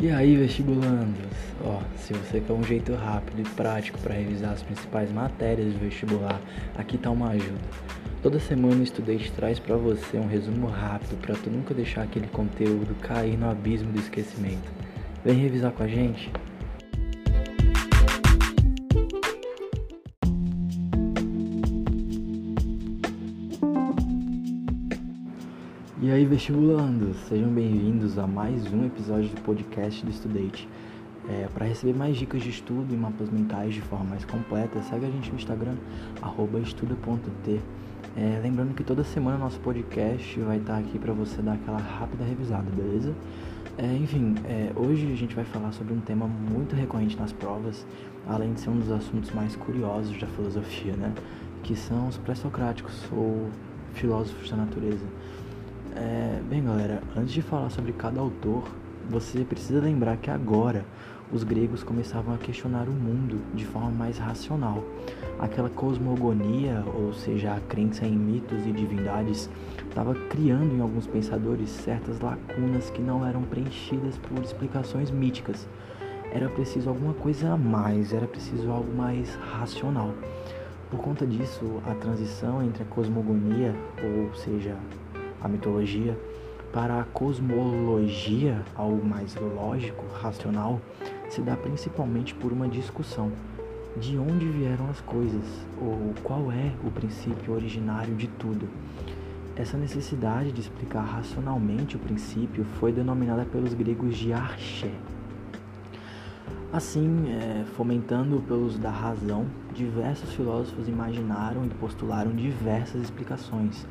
E aí, vestibulandos? Ó, se você quer um jeito rápido e prático para revisar as principais matérias do vestibular, aqui tá uma ajuda. Toda semana o Estudante traz para você um resumo rápido para tu nunca deixar aquele conteúdo cair no abismo do esquecimento. Vem revisar com a gente? E aí, vestibulandos, sejam bem-vindos a mais um episódio do podcast do Estudante. É, Para receber mais dicas de estudo e mapas mentais de forma mais completa, segue a gente no Instagram, estuda.t. É, lembrando que toda semana nosso podcast vai estar aqui para você dar aquela rápida revisada, beleza? É, enfim, é, hoje a gente vai falar sobre um tema muito recorrente nas provas, além de ser um dos assuntos mais curiosos da filosofia, né? Que são os pré-socráticos ou filósofos da natureza. É, bem, galera, antes de falar sobre cada autor, você precisa lembrar que agora os gregos começavam a questionar o mundo de forma mais racional. Aquela cosmogonia, ou seja, a crença em mitos e divindades, estava criando em alguns pensadores certas lacunas que não eram preenchidas por explicações míticas. Era preciso alguma coisa a mais, era preciso algo mais racional. Por conta disso, a transição entre a cosmogonia, ou seja, a mitologia, para a cosmologia, algo mais lógico, racional, se dá principalmente por uma discussão de onde vieram as coisas ou qual é o princípio originário de tudo. Essa necessidade de explicar racionalmente o princípio foi denominada pelos gregos de arché. Assim, é, fomentando pelos da razão, diversos filósofos imaginaram e postularam diversas explicações,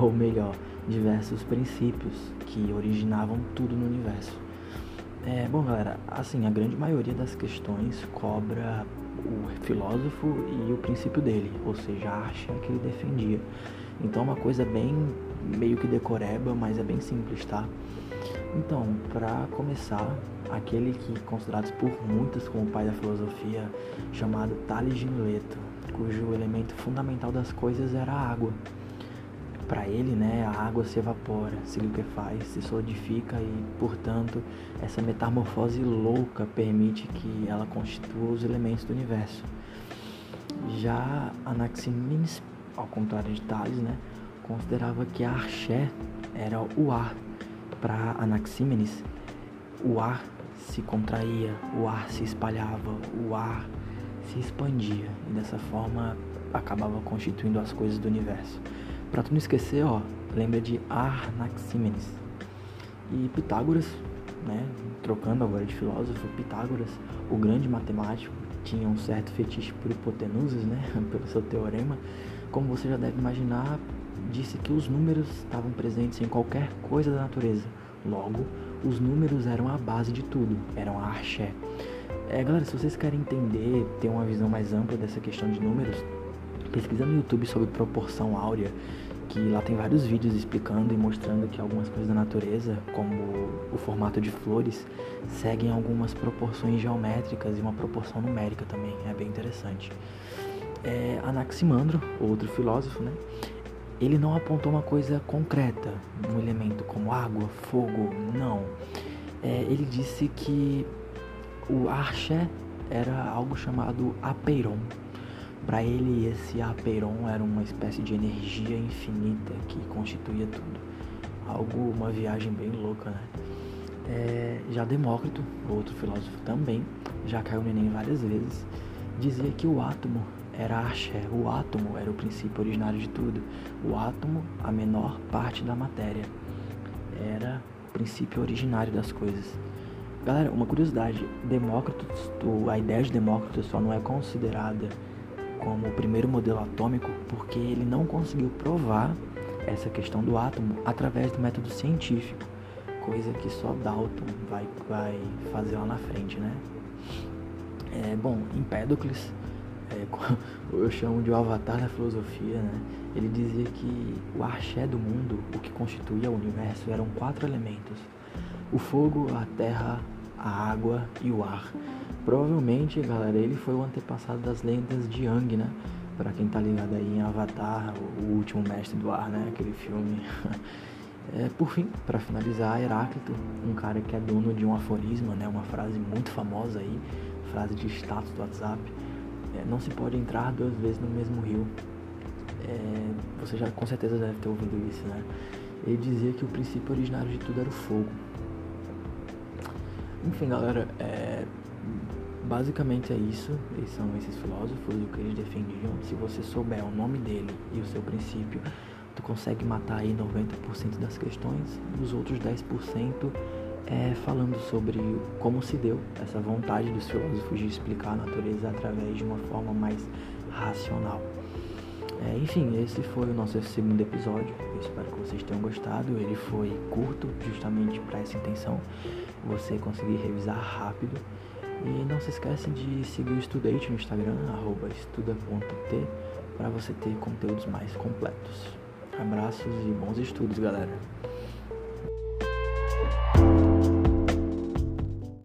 ou melhor, diversos princípios que originavam tudo no universo. É, bom, galera, assim, a grande maioria das questões cobra o filósofo e o princípio dele, ou seja, a arte que ele defendia. Então, é uma coisa bem meio que decoreba, mas é bem simples, tá? Então, para começar, aquele que considerados por muitos como o pai da filosofia, chamado Tales de Mileto, cujo elemento fundamental das coisas era a água para ele, né, a água se evapora, se liquefaz, se solidifica e, portanto, essa metamorfose louca permite que ela constitua os elementos do universo. Já Anaximenes, ao contrário de Tales, né, considerava que a arché era o ar. Para Anaximenes, o ar se contraía, o ar se espalhava, o ar se expandia e dessa forma acabava constituindo as coisas do universo. Para tu não esquecer, ó, lembra de Anaximenes. E Pitágoras, né, trocando agora de filósofo, Pitágoras, o grande matemático, tinha um certo fetiche por hipotenusas, né, pelo seu teorema. Como você já deve imaginar, disse que os números estavam presentes em qualquer coisa da natureza. Logo, os números eram a base de tudo, eram a arché. É, galera, se vocês querem entender, ter uma visão mais ampla dessa questão de números, pesquisa no YouTube sobre proporção áurea, que lá tem vários vídeos explicando e mostrando que algumas coisas da natureza, como o formato de flores, seguem algumas proporções geométricas e uma proporção numérica também, é bem interessante. É, Anaximandro, outro filósofo, né? Ele não apontou uma coisa concreta, um elemento como água, fogo, não. É, ele disse que o arché era algo chamado apeiron, para ele, esse Aperon era uma espécie de energia infinita que constituía tudo. Algo, uma viagem bem louca, né? É, já Demócrito, outro filósofo também, já caiu no Enem várias vezes, dizia que o átomo era axé, o átomo era o princípio originário de tudo. O átomo, a menor parte da matéria, era o princípio originário das coisas. Galera, uma curiosidade, Demócrito, a ideia de Demócrito só não é considerada como o primeiro modelo atômico porque ele não conseguiu provar essa questão do átomo através do método científico, coisa que só Dalton vai, vai fazer lá na frente, né? É, bom, Empédocles, é, eu chamo de o avatar da filosofia, né? Ele dizia que o arché do mundo, o que constituía o universo, eram quatro elementos: o fogo, a terra, a água e o ar. Provavelmente, galera, ele foi o antepassado das lendas de Yang, né? Pra quem tá ligado aí em Avatar, o último mestre do ar, né? Aquele filme. É, por fim, para finalizar, Heráclito, um cara que é dono de um aforisma, né, uma frase muito famosa aí, frase de status do WhatsApp, é, não se pode entrar duas vezes no mesmo rio. É, você já com certeza deve ter ouvido isso, né? Ele dizia que o princípio originário de tudo era o fogo. Enfim, galera, é, basicamente é isso. Esses são esses filósofos, o que eles defendiam. Se você souber o nome dele e o seu princípio, tu consegue matar aí 90% das questões os outros 10% é falando sobre como se deu essa vontade dos filósofos de explicar a natureza através de uma forma mais racional. É, enfim, esse foi o nosso segundo episódio. Eu espero que vocês tenham gostado. Ele foi curto, justamente para essa intenção, você conseguir revisar rápido. E não se esquece de seguir o Estudate no Instagram, estuda.t, para você ter conteúdos mais completos. Abraços e bons estudos, galera.